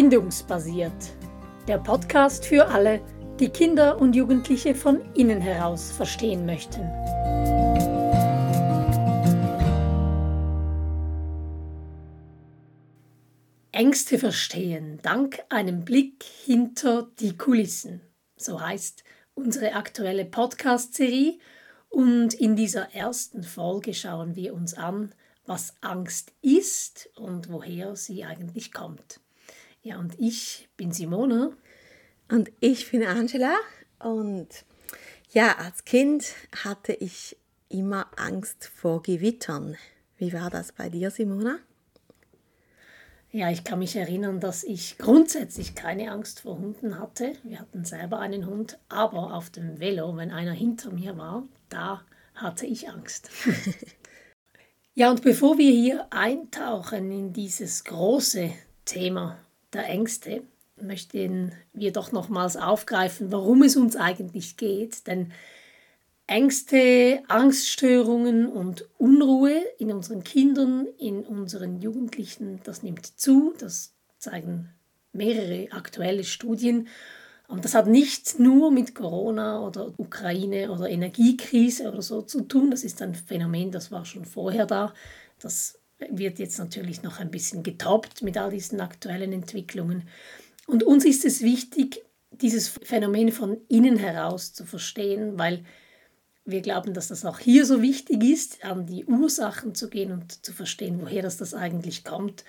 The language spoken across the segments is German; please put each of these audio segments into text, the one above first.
Bindungsbasiert. Der Podcast für alle, die Kinder und Jugendliche von innen heraus verstehen möchten. Ängste verstehen dank einem Blick hinter die Kulissen. So heißt unsere aktuelle Podcast-Serie. Und in dieser ersten Folge schauen wir uns an, was Angst ist und woher sie eigentlich kommt. Ja, und ich bin Simone. Und ich bin Angela. Und ja, als Kind hatte ich immer Angst vor Gewittern. Wie war das bei dir, Simona? Ja, ich kann mich erinnern, dass ich grundsätzlich keine Angst vor Hunden hatte. Wir hatten selber einen Hund, aber auf dem Velo, wenn einer hinter mir war, da hatte ich Angst. ja, und bevor wir hier eintauchen in dieses große Thema der Ängste, möchten wir doch nochmals aufgreifen, warum es uns eigentlich geht. Denn Ängste, Angststörungen und Unruhe in unseren Kindern, in unseren Jugendlichen, das nimmt zu. Das zeigen mehrere aktuelle Studien. Und das hat nicht nur mit Corona oder Ukraine oder Energiekrise oder so zu tun. Das ist ein Phänomen, das war schon vorher da. Das wird jetzt natürlich noch ein bisschen getoppt mit all diesen aktuellen Entwicklungen. Und uns ist es wichtig, dieses Phänomen von innen heraus zu verstehen, weil wir glauben, dass das auch hier so wichtig ist, an die Ursachen zu gehen und zu verstehen, woher das, das eigentlich kommt.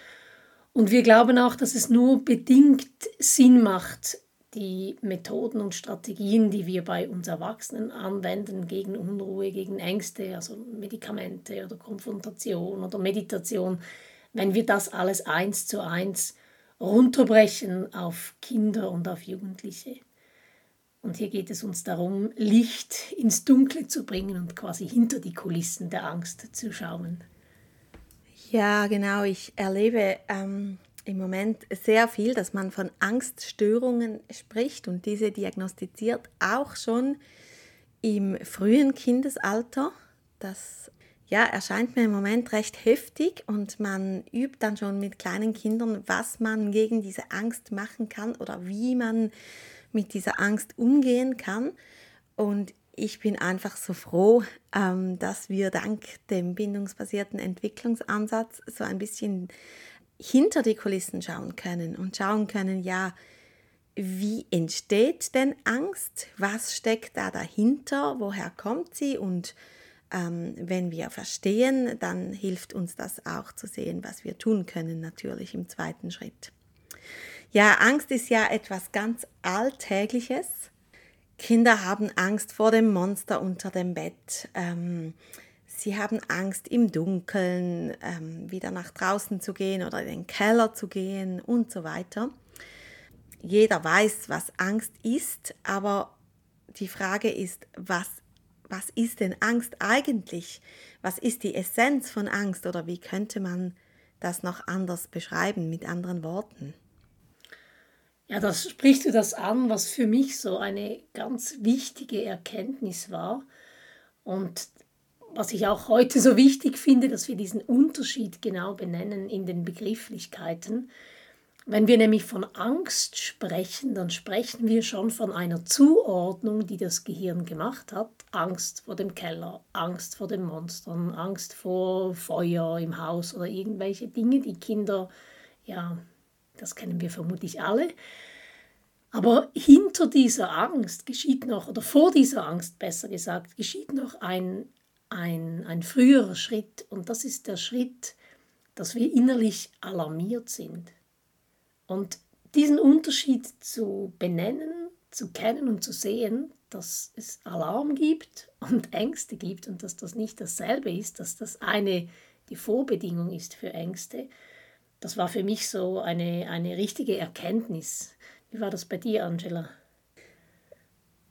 Und wir glauben auch, dass es nur bedingt Sinn macht, die Methoden und Strategien, die wir bei uns Erwachsenen anwenden gegen Unruhe, gegen Ängste, also Medikamente oder Konfrontation oder Meditation, wenn wir das alles eins zu eins runterbrechen auf Kinder und auf Jugendliche. Und hier geht es uns darum, Licht ins Dunkle zu bringen und quasi hinter die Kulissen der Angst zu schauen. Ja, genau. Ich erlebe ähm, im Moment sehr viel, dass man von Angststörungen spricht und diese diagnostiziert auch schon im frühen Kindesalter. Das ja, erscheint mir im Moment recht heftig und man übt dann schon mit kleinen Kindern, was man gegen diese Angst machen kann oder wie man mit dieser Angst umgehen kann. Und ich bin einfach so froh, ähm, dass wir dank dem bindungsbasierten Entwicklungsansatz so ein bisschen hinter die Kulissen schauen können und schauen können, ja, wie entsteht denn Angst? Was steckt da dahinter? Woher kommt sie? Und ähm, wenn wir verstehen, dann hilft uns das auch zu sehen, was wir tun können, natürlich im zweiten Schritt. Ja, Angst ist ja etwas ganz Alltägliches. Kinder haben Angst vor dem Monster unter dem Bett. Ähm, sie haben Angst im Dunkeln, ähm, wieder nach draußen zu gehen oder in den Keller zu gehen und so weiter. Jeder weiß, was Angst ist, aber die Frage ist, was, was ist denn Angst eigentlich? Was ist die Essenz von Angst oder wie könnte man das noch anders beschreiben mit anderen Worten? Ja, das sprichst du das an, was für mich so eine ganz wichtige Erkenntnis war und was ich auch heute so wichtig finde, dass wir diesen Unterschied genau benennen in den Begrifflichkeiten. Wenn wir nämlich von Angst sprechen, dann sprechen wir schon von einer Zuordnung, die das Gehirn gemacht hat. Angst vor dem Keller, Angst vor den Monstern, Angst vor Feuer im Haus oder irgendwelche Dinge, die Kinder ja das kennen wir vermutlich alle. Aber hinter dieser Angst geschieht noch, oder vor dieser Angst besser gesagt, geschieht noch ein, ein, ein früherer Schritt. Und das ist der Schritt, dass wir innerlich alarmiert sind. Und diesen Unterschied zu benennen, zu kennen und zu sehen, dass es Alarm gibt und Ängste gibt und dass das nicht dasselbe ist, dass das eine die Vorbedingung ist für Ängste, das war für mich so eine, eine richtige Erkenntnis. Wie war das bei dir, Angela?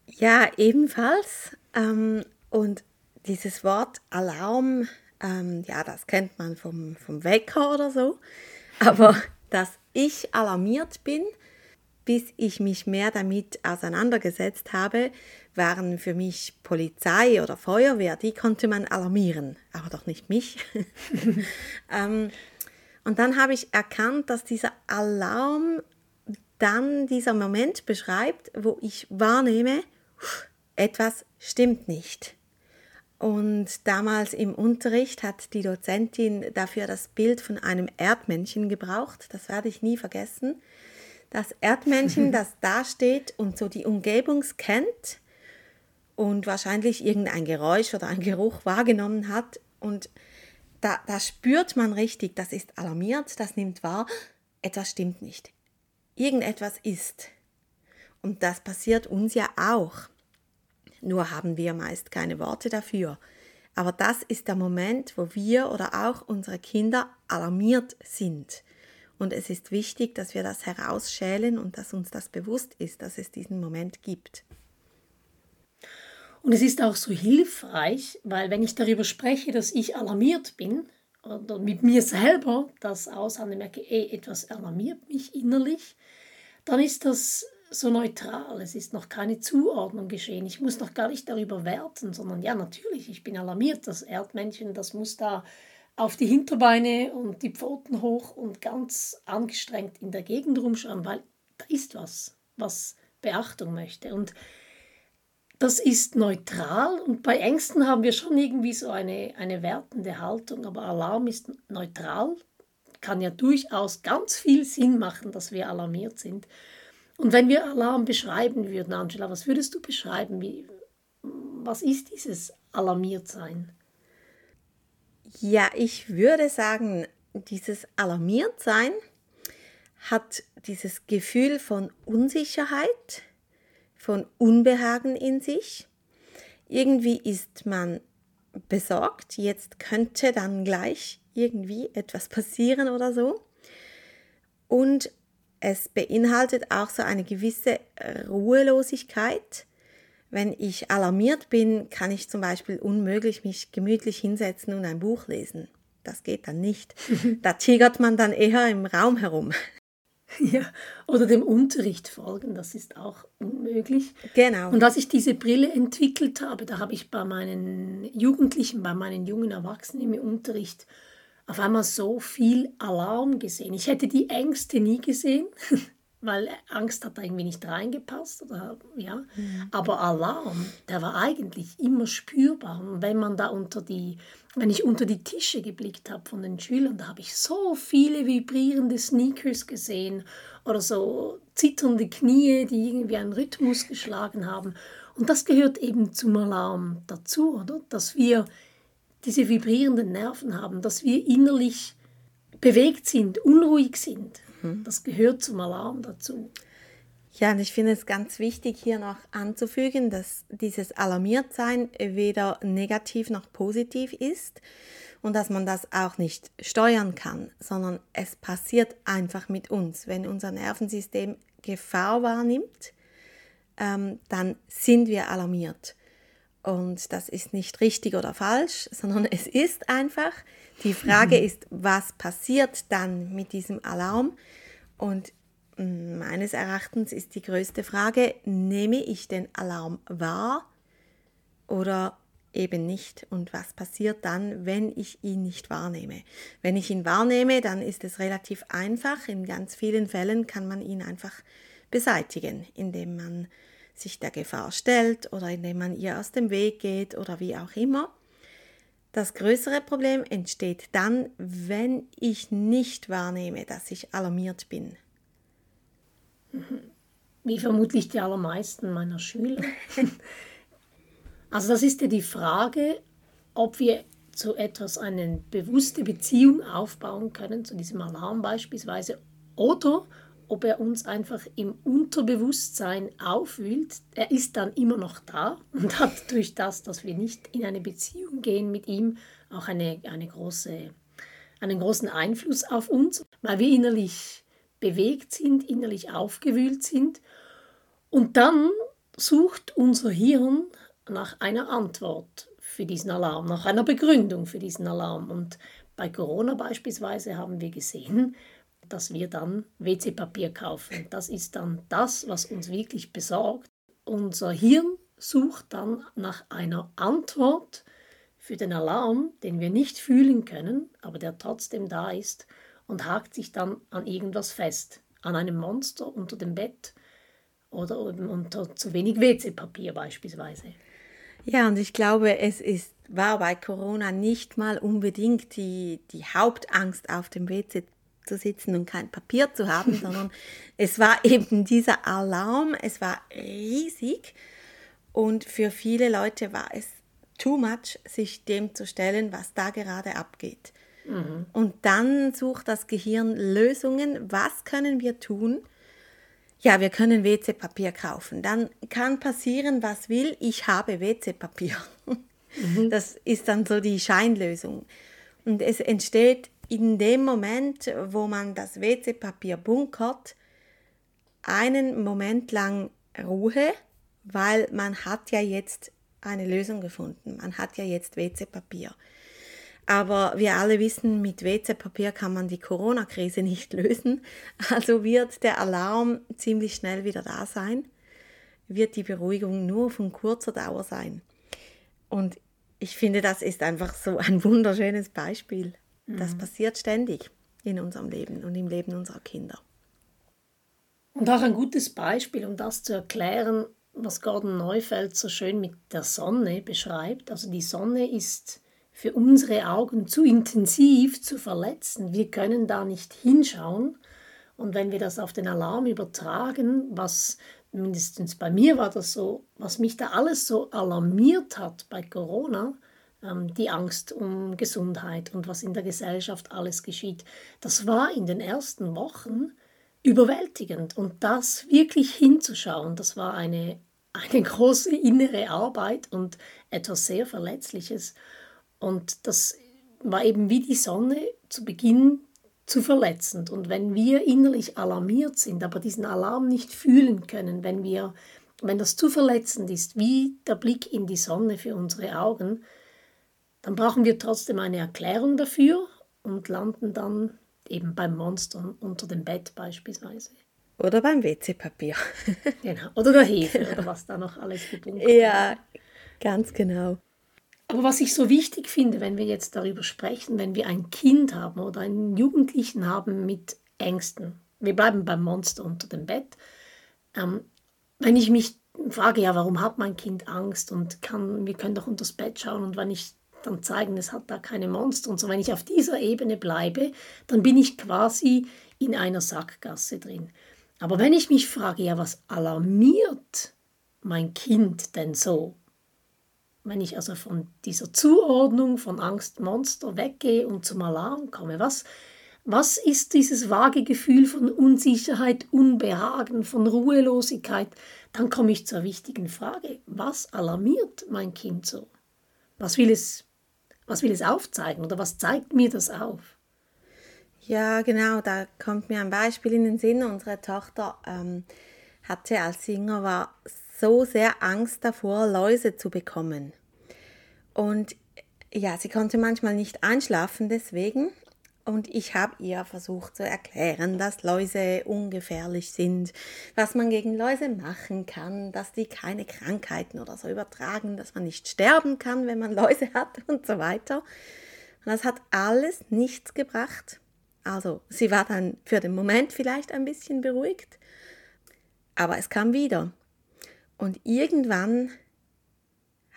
Ja, ebenfalls. Ähm, und dieses Wort Alarm, ähm, ja, das kennt man vom, vom Wecker oder so. Aber dass ich alarmiert bin, bis ich mich mehr damit auseinandergesetzt habe, waren für mich Polizei oder Feuerwehr, die konnte man alarmieren, aber doch nicht mich. ähm, und dann habe ich erkannt, dass dieser Alarm dann dieser Moment beschreibt, wo ich wahrnehme, etwas stimmt nicht. Und damals im Unterricht hat die Dozentin dafür das Bild von einem Erdmännchen gebraucht. Das werde ich nie vergessen. Das Erdmännchen, das da steht und so die Umgebung scannt und wahrscheinlich irgendein Geräusch oder ein Geruch wahrgenommen hat. Und da, da spürt man richtig, das ist alarmiert, das nimmt wahr, etwas stimmt nicht. Irgendetwas ist. Und das passiert uns ja auch. Nur haben wir meist keine Worte dafür. Aber das ist der Moment, wo wir oder auch unsere Kinder alarmiert sind. Und es ist wichtig, dass wir das herausschälen und dass uns das bewusst ist, dass es diesen Moment gibt. Und es ist auch so hilfreich, weil wenn ich darüber spreche, dass ich alarmiert bin oder mit mir selber das aushandle, merke, ey, etwas alarmiert mich innerlich, dann ist das so neutral. Es ist noch keine Zuordnung geschehen. Ich muss noch gar nicht darüber werten, sondern ja, natürlich, ich bin alarmiert. Das Erdmännchen, das muss da auf die Hinterbeine und die Pfoten hoch und ganz angestrengt in der Gegend rumschauen, weil da ist was, was Beachtung möchte. Und das ist neutral und bei Ängsten haben wir schon irgendwie so eine, eine wertende Haltung, aber Alarm ist neutral, kann ja durchaus ganz viel Sinn machen, dass wir alarmiert sind. Und wenn wir Alarm beschreiben würden, Angela, was würdest du beschreiben? Wie, was ist dieses Alarmiertsein? Ja, ich würde sagen, dieses Alarmiertsein hat dieses Gefühl von Unsicherheit, von Unbehagen in sich. Irgendwie ist man besorgt, jetzt könnte dann gleich irgendwie etwas passieren oder so. Und es beinhaltet auch so eine gewisse Ruhelosigkeit. Wenn ich alarmiert bin, kann ich zum Beispiel unmöglich mich gemütlich hinsetzen und ein Buch lesen. Das geht dann nicht. Da tigert man dann eher im Raum herum. Ja, oder dem Unterricht folgen, das ist auch unmöglich. Genau. Und als ich diese Brille entwickelt habe, da habe ich bei meinen Jugendlichen, bei meinen jungen Erwachsenen im Unterricht auf einmal so viel Alarm gesehen. Ich hätte die Ängste nie gesehen, weil Angst hat da irgendwie nicht reingepasst. Oder, ja. Mhm. Aber Alarm, der war eigentlich immer spürbar. Und wenn man da unter die, wenn ich unter die Tische geblickt habe von den Schülern, da habe ich so viele vibrierende Sneakers gesehen oder so zitternde Knie, die irgendwie einen Rhythmus geschlagen haben. Und das gehört eben zum Alarm dazu, oder? Dass wir diese vibrierenden Nerven haben, dass wir innerlich bewegt sind, unruhig sind. Mhm. Das gehört zum Alarm dazu. Ja, und ich finde es ganz wichtig, hier noch anzufügen, dass dieses Alarmiertsein weder negativ noch positiv ist und dass man das auch nicht steuern kann, sondern es passiert einfach mit uns. Wenn unser Nervensystem Gefahr wahrnimmt, ähm, dann sind wir alarmiert. Und das ist nicht richtig oder falsch, sondern es ist einfach. Die Frage mhm. ist, was passiert dann mit diesem Alarm? Und mm, meines Erachtens ist die größte Frage, nehme ich den Alarm wahr oder eben nicht? Und was passiert dann, wenn ich ihn nicht wahrnehme? Wenn ich ihn wahrnehme, dann ist es relativ einfach. In ganz vielen Fällen kann man ihn einfach beseitigen, indem man sich der Gefahr stellt oder indem man ihr aus dem Weg geht oder wie auch immer. Das größere Problem entsteht dann, wenn ich nicht wahrnehme, dass ich alarmiert bin. Wie vermutlich die allermeisten meiner Schüler. also das ist ja die Frage, ob wir zu etwas eine bewusste Beziehung aufbauen können, zu diesem Alarm beispielsweise, oder ob er uns einfach im Unterbewusstsein aufwühlt. Er ist dann immer noch da und hat durch das, dass wir nicht in eine Beziehung gehen mit ihm, auch eine, eine große, einen großen Einfluss auf uns, weil wir innerlich bewegt sind, innerlich aufgewühlt sind. Und dann sucht unser Hirn nach einer Antwort für diesen Alarm, nach einer Begründung für diesen Alarm. Und bei Corona beispielsweise haben wir gesehen, dass wir dann WC-Papier kaufen. Das ist dann das, was uns wirklich besorgt. Unser Hirn sucht dann nach einer Antwort für den Alarm, den wir nicht fühlen können, aber der trotzdem da ist und hakt sich dann an irgendwas fest. an einem Monster unter dem Bett oder unter zu wenig WC-Papier beispielsweise. Ja, und ich glaube, es ist, war bei Corona nicht mal unbedingt die, die Hauptangst, auf dem WC zu sitzen und kein Papier zu haben, sondern es war eben dieser Alarm, es war riesig und für viele Leute war es too much, sich dem zu stellen, was da gerade abgeht. Mhm. Und dann sucht das Gehirn Lösungen. Was können wir tun? Ja, wir können WC-Papier kaufen. Dann kann passieren, was will. Ich habe WC-Papier. Mhm. Das ist dann so die Scheinlösung. Und es entsteht in dem Moment, wo man das WC-Papier bunkert, einen Moment lang Ruhe, weil man hat ja jetzt eine Lösung gefunden. Man hat ja jetzt WC-Papier. Aber wir alle wissen, mit WC-Papier kann man die Corona-Krise nicht lösen. Also wird der Alarm ziemlich schnell wieder da sein, wird die Beruhigung nur von kurzer Dauer sein. Und ich finde, das ist einfach so ein wunderschönes Beispiel. Das mhm. passiert ständig in unserem Leben und im Leben unserer Kinder. Und auch ein gutes Beispiel, um das zu erklären, was Gordon Neufeld so schön mit der Sonne beschreibt. Also die Sonne ist für unsere Augen zu intensiv zu verletzen. Wir können da nicht hinschauen. Und wenn wir das auf den Alarm übertragen, was mindestens bei mir war das so, was mich da alles so alarmiert hat bei Corona, die Angst um Gesundheit und was in der Gesellschaft alles geschieht, das war in den ersten Wochen überwältigend. Und das wirklich hinzuschauen, das war eine eine große innere Arbeit und etwas sehr Verletzliches. Und das war eben wie die Sonne zu Beginn zu verletzend. Und wenn wir innerlich alarmiert sind, aber diesen Alarm nicht fühlen können, wenn wir, wenn das zu verletzend ist, wie der Blick in die Sonne für unsere Augen, dann brauchen wir trotzdem eine Erklärung dafür und landen dann eben beim Monster unter dem Bett beispielsweise. Oder beim WC-Papier. genau. Oder der Hefe genau. oder was da noch alles gebunden ist. Ja, ganz genau. Aber was ich so wichtig finde, wenn wir jetzt darüber sprechen, wenn wir ein Kind haben oder einen Jugendlichen haben mit Ängsten, wir bleiben beim Monster unter dem Bett, ähm, wenn ich mich frage, ja, warum hat mein Kind Angst und kann, wir können doch unter das Bett schauen und wenn ich dann zeigen, es hat da keine Monster und so, wenn ich auf dieser Ebene bleibe, dann bin ich quasi in einer Sackgasse drin. Aber wenn ich mich frage, ja, was alarmiert mein Kind denn so? Wenn ich also von dieser Zuordnung von Angstmonster weggehe und zum Alarm komme, was, was ist dieses vage Gefühl von Unsicherheit, Unbehagen, von Ruhelosigkeit? Dann komme ich zur wichtigen Frage, was alarmiert mein Kind so? Was will es, was will es aufzeigen oder was zeigt mir das auf? Ja, genau, da kommt mir ein Beispiel in den Sinn. Unsere Tochter ähm, hatte, als sie war, so sehr Angst davor, Läuse zu bekommen. Und ja, sie konnte manchmal nicht einschlafen deswegen. Und ich habe ihr versucht zu erklären, dass Läuse ungefährlich sind, was man gegen Läuse machen kann, dass die keine Krankheiten oder so übertragen, dass man nicht sterben kann, wenn man Läuse hat und so weiter. Und das hat alles nichts gebracht. Also sie war dann für den Moment vielleicht ein bisschen beruhigt, aber es kam wieder. Und irgendwann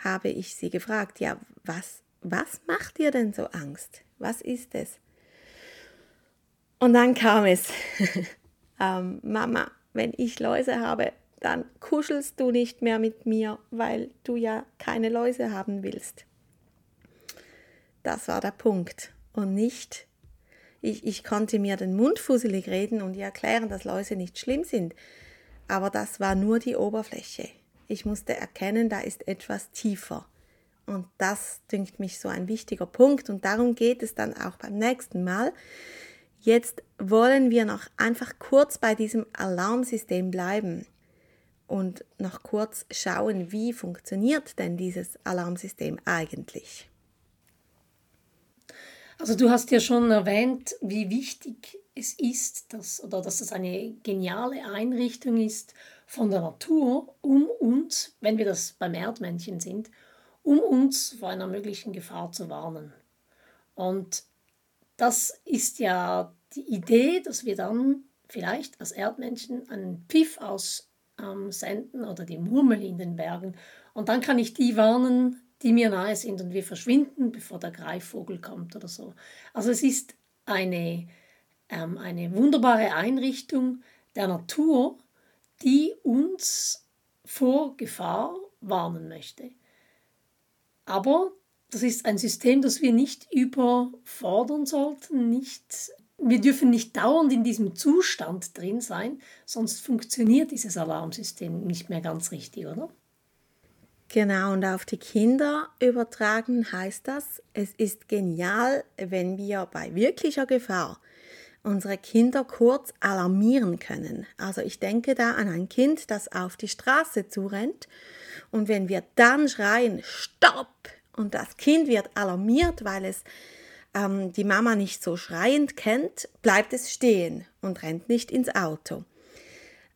habe ich sie gefragt, ja, was, was macht dir denn so Angst? Was ist es? Und dann kam es, ähm, Mama, wenn ich Läuse habe, dann kuschelst du nicht mehr mit mir, weil du ja keine Läuse haben willst. Das war der Punkt. Und nicht, ich, ich konnte mir den Mund fusselig reden und ihr erklären, dass Läuse nicht schlimm sind. Aber das war nur die Oberfläche. Ich musste erkennen, da ist etwas tiefer. Und das dünkt mich so ein wichtiger Punkt. Und darum geht es dann auch beim nächsten Mal. Jetzt wollen wir noch einfach kurz bei diesem Alarmsystem bleiben und noch kurz schauen, wie funktioniert denn dieses Alarmsystem eigentlich. Also du hast ja schon erwähnt, wie wichtig es ist, dass, oder dass es eine geniale Einrichtung ist von der Natur, um uns, wenn wir das beim Erdmännchen sind, um uns vor einer möglichen Gefahr zu warnen. Und das ist ja die Idee, dass wir dann vielleicht als Erdmännchen einen Piff aussenden ähm, oder die Murmel in den Bergen. Und dann kann ich die warnen, die mir nahe sind und wir verschwinden, bevor der Greifvogel kommt oder so. Also es ist eine, ähm, eine wunderbare Einrichtung der Natur, die uns vor Gefahr warnen möchte. Aber das ist ein System, das wir nicht überfordern sollten, nicht wir dürfen nicht dauernd in diesem Zustand drin sein, sonst funktioniert dieses Alarmsystem nicht mehr ganz richtig, oder? Genau, und auf die Kinder übertragen heißt das, es ist genial, wenn wir bei wirklicher Gefahr unsere Kinder kurz alarmieren können. Also ich denke da an ein Kind, das auf die Straße zurennt und wenn wir dann schreien, stopp, und das Kind wird alarmiert, weil es ähm, die Mama nicht so schreiend kennt, bleibt es stehen und rennt nicht ins Auto.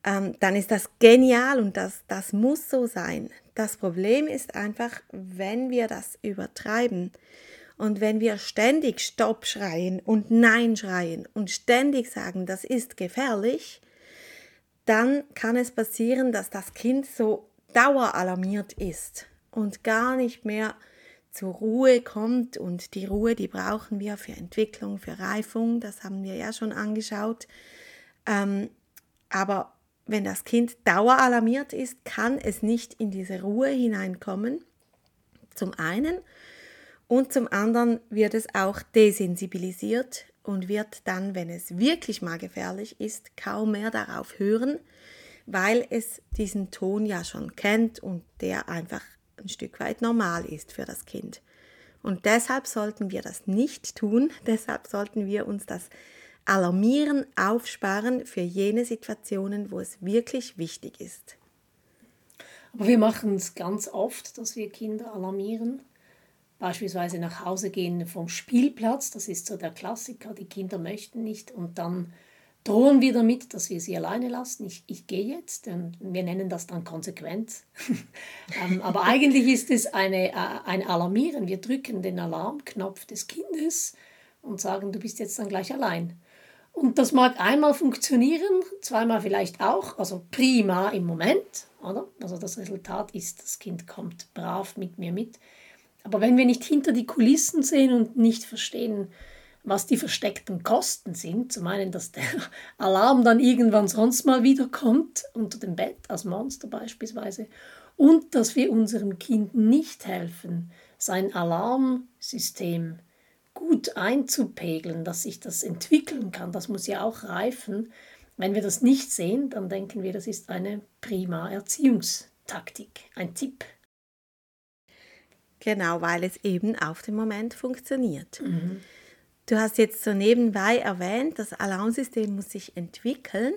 Ähm, dann ist das genial und das, das muss so sein. Das Problem ist einfach, wenn wir das übertreiben und wenn wir ständig Stopp schreien und Nein schreien und ständig sagen, das ist gefährlich, dann kann es passieren, dass das Kind so daueralarmiert ist und gar nicht mehr zur Ruhe kommt und die Ruhe, die brauchen wir für Entwicklung, für Reifung, das haben wir ja schon angeschaut. Ähm, aber wenn das Kind daueralarmiert ist, kann es nicht in diese Ruhe hineinkommen, zum einen. Und zum anderen wird es auch desensibilisiert und wird dann, wenn es wirklich mal gefährlich ist, kaum mehr darauf hören, weil es diesen Ton ja schon kennt und der einfach ein Stück weit normal ist für das Kind. Und deshalb sollten wir das nicht tun, deshalb sollten wir uns das Alarmieren aufsparen für jene Situationen, wo es wirklich wichtig ist. Aber wir machen es ganz oft, dass wir Kinder alarmieren. Beispielsweise nach Hause gehen vom Spielplatz, das ist so der Klassiker, die Kinder möchten nicht und dann drohen wir damit, dass wir sie alleine lassen. Ich, ich gehe jetzt. Wir nennen das dann Konsequenz. Ähm, aber eigentlich ist es eine, äh, ein Alarmieren. Wir drücken den Alarmknopf des Kindes und sagen, du bist jetzt dann gleich allein. Und das mag einmal funktionieren, zweimal vielleicht auch, also prima im Moment, oder? Also das Resultat ist, das Kind kommt brav mit mir mit. Aber wenn wir nicht hinter die Kulissen sehen und nicht verstehen, was die versteckten Kosten sind. Zum einen, dass der Alarm dann irgendwann sonst mal wiederkommt, unter dem Bett als Monster beispielsweise. Und dass wir unserem Kind nicht helfen, sein Alarmsystem gut einzupegeln, dass sich das entwickeln kann. Das muss ja auch reifen. Wenn wir das nicht sehen, dann denken wir, das ist eine prima Erziehungstaktik, ein Tipp. Genau, weil es eben auf dem Moment funktioniert. Mhm. Du hast jetzt so nebenbei erwähnt, das Alarmsystem muss sich entwickeln.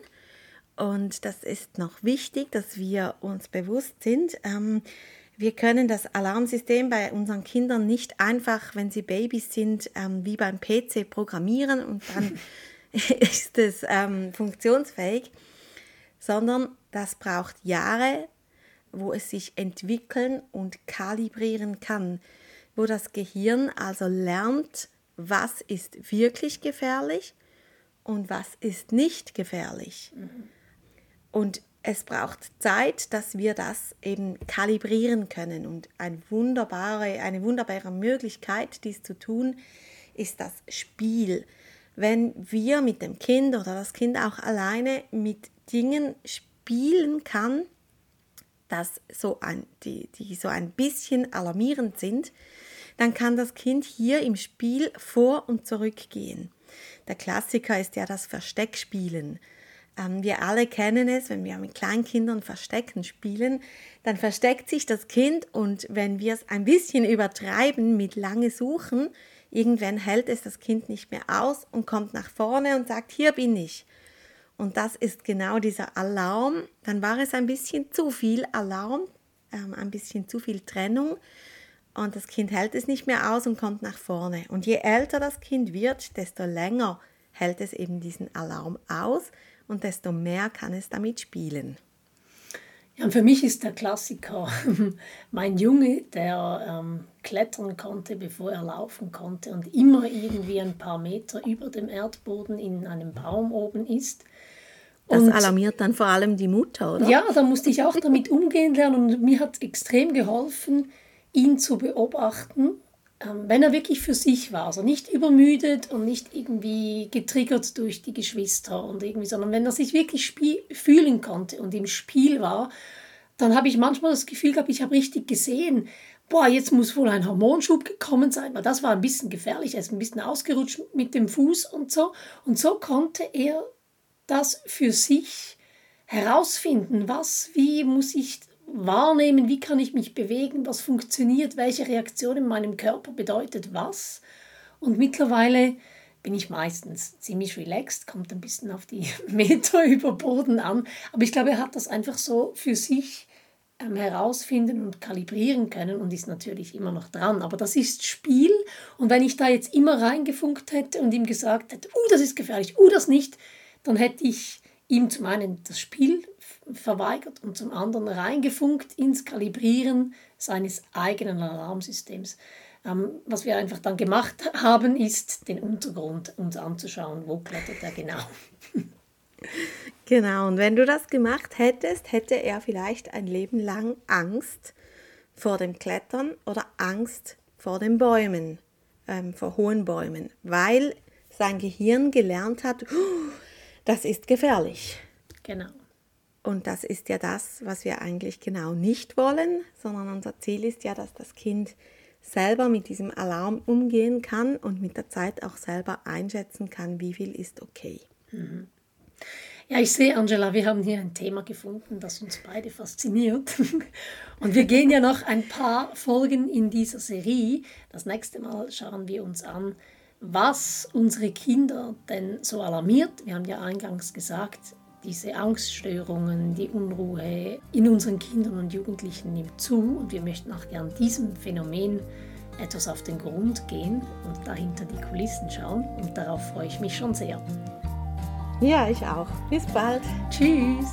Und das ist noch wichtig, dass wir uns bewusst sind. Ähm, wir können das Alarmsystem bei unseren Kindern nicht einfach, wenn sie Babys sind, ähm, wie beim PC programmieren und dann ist es ähm, funktionsfähig, sondern das braucht Jahre, wo es sich entwickeln und kalibrieren kann, wo das Gehirn also lernt, was ist wirklich gefährlich und was ist nicht gefährlich. Mhm. Und es braucht Zeit, dass wir das eben kalibrieren können. Und eine wunderbare, eine wunderbare Möglichkeit, dies zu tun, ist das Spiel. Wenn wir mit dem Kind oder das Kind auch alleine mit Dingen spielen kann, dass so ein, die, die so ein bisschen alarmierend sind, dann kann das Kind hier im Spiel vor und zurück gehen. Der Klassiker ist ja das Versteckspielen. Ähm, wir alle kennen es, wenn wir mit Kleinkindern Verstecken spielen, dann versteckt sich das Kind und wenn wir es ein bisschen übertreiben mit lange Suchen, irgendwann hält es das Kind nicht mehr aus und kommt nach vorne und sagt, hier bin ich. Und das ist genau dieser Alarm. Dann war es ein bisschen zu viel Alarm, ähm, ein bisschen zu viel Trennung und das Kind hält es nicht mehr aus und kommt nach vorne. Und je älter das Kind wird, desto länger hält es eben diesen Alarm aus und desto mehr kann es damit spielen. Ja, und für mich ist der Klassiker mein Junge, der ähm, klettern konnte, bevor er laufen konnte und immer irgendwie ein paar Meter über dem Erdboden in einem Baum oben ist. Das und, alarmiert dann vor allem die Mutter, oder? Ja, da musste ich auch damit umgehen lernen und mir hat extrem geholfen, ihn zu beobachten, ähm, wenn er wirklich für sich war, also nicht übermüdet und nicht irgendwie getriggert durch die Geschwister und irgendwie, sondern wenn er sich wirklich fühlen konnte und im Spiel war, dann habe ich manchmal das Gefühl gehabt, ich habe richtig gesehen, boah, jetzt muss wohl ein Hormonschub gekommen sein, weil das war ein bisschen gefährlich, er ist ein bisschen ausgerutscht mit dem Fuß und so. Und so konnte er das für sich herausfinden, was, wie muss ich wahrnehmen, wie kann ich mich bewegen, was funktioniert, welche Reaktion in meinem Körper bedeutet was. Und mittlerweile bin ich meistens ziemlich relaxed, kommt ein bisschen auf die Meter über Boden an. Aber ich glaube, er hat das einfach so für sich ähm, herausfinden und kalibrieren können und ist natürlich immer noch dran. Aber das ist Spiel und wenn ich da jetzt immer reingefunkt hätte und ihm gesagt hätte, uh, das ist gefährlich, uh, das nicht, dann hätte ich ihm zum einen das Spiel verweigert und zum anderen reingefunkt ins Kalibrieren seines eigenen Alarmsystems. Ähm, was wir einfach dann gemacht haben, ist den Untergrund uns anzuschauen, wo klettert er genau. Genau, und wenn du das gemacht hättest, hätte er vielleicht ein Leben lang Angst vor dem Klettern oder Angst vor den Bäumen, ähm, vor hohen Bäumen, weil sein Gehirn gelernt hat, das ist gefährlich. Genau. Und das ist ja das, was wir eigentlich genau nicht wollen, sondern unser Ziel ist ja, dass das Kind selber mit diesem Alarm umgehen kann und mit der Zeit auch selber einschätzen kann, wie viel ist okay. Mhm. Ja, ich sehe, Angela, wir haben hier ein Thema gefunden, das uns beide fasziniert. Und wir gehen ja noch ein paar Folgen in dieser Serie. Das nächste Mal schauen wir uns an, was unsere Kinder denn so alarmiert. Wir haben ja eingangs gesagt, diese Angststörungen, die Unruhe in unseren Kindern und Jugendlichen nimmt zu und wir möchten auch gern diesem Phänomen etwas auf den Grund gehen und dahinter die Kulissen schauen und darauf freue ich mich schon sehr. Ja, ich auch. Bis bald. Tschüss.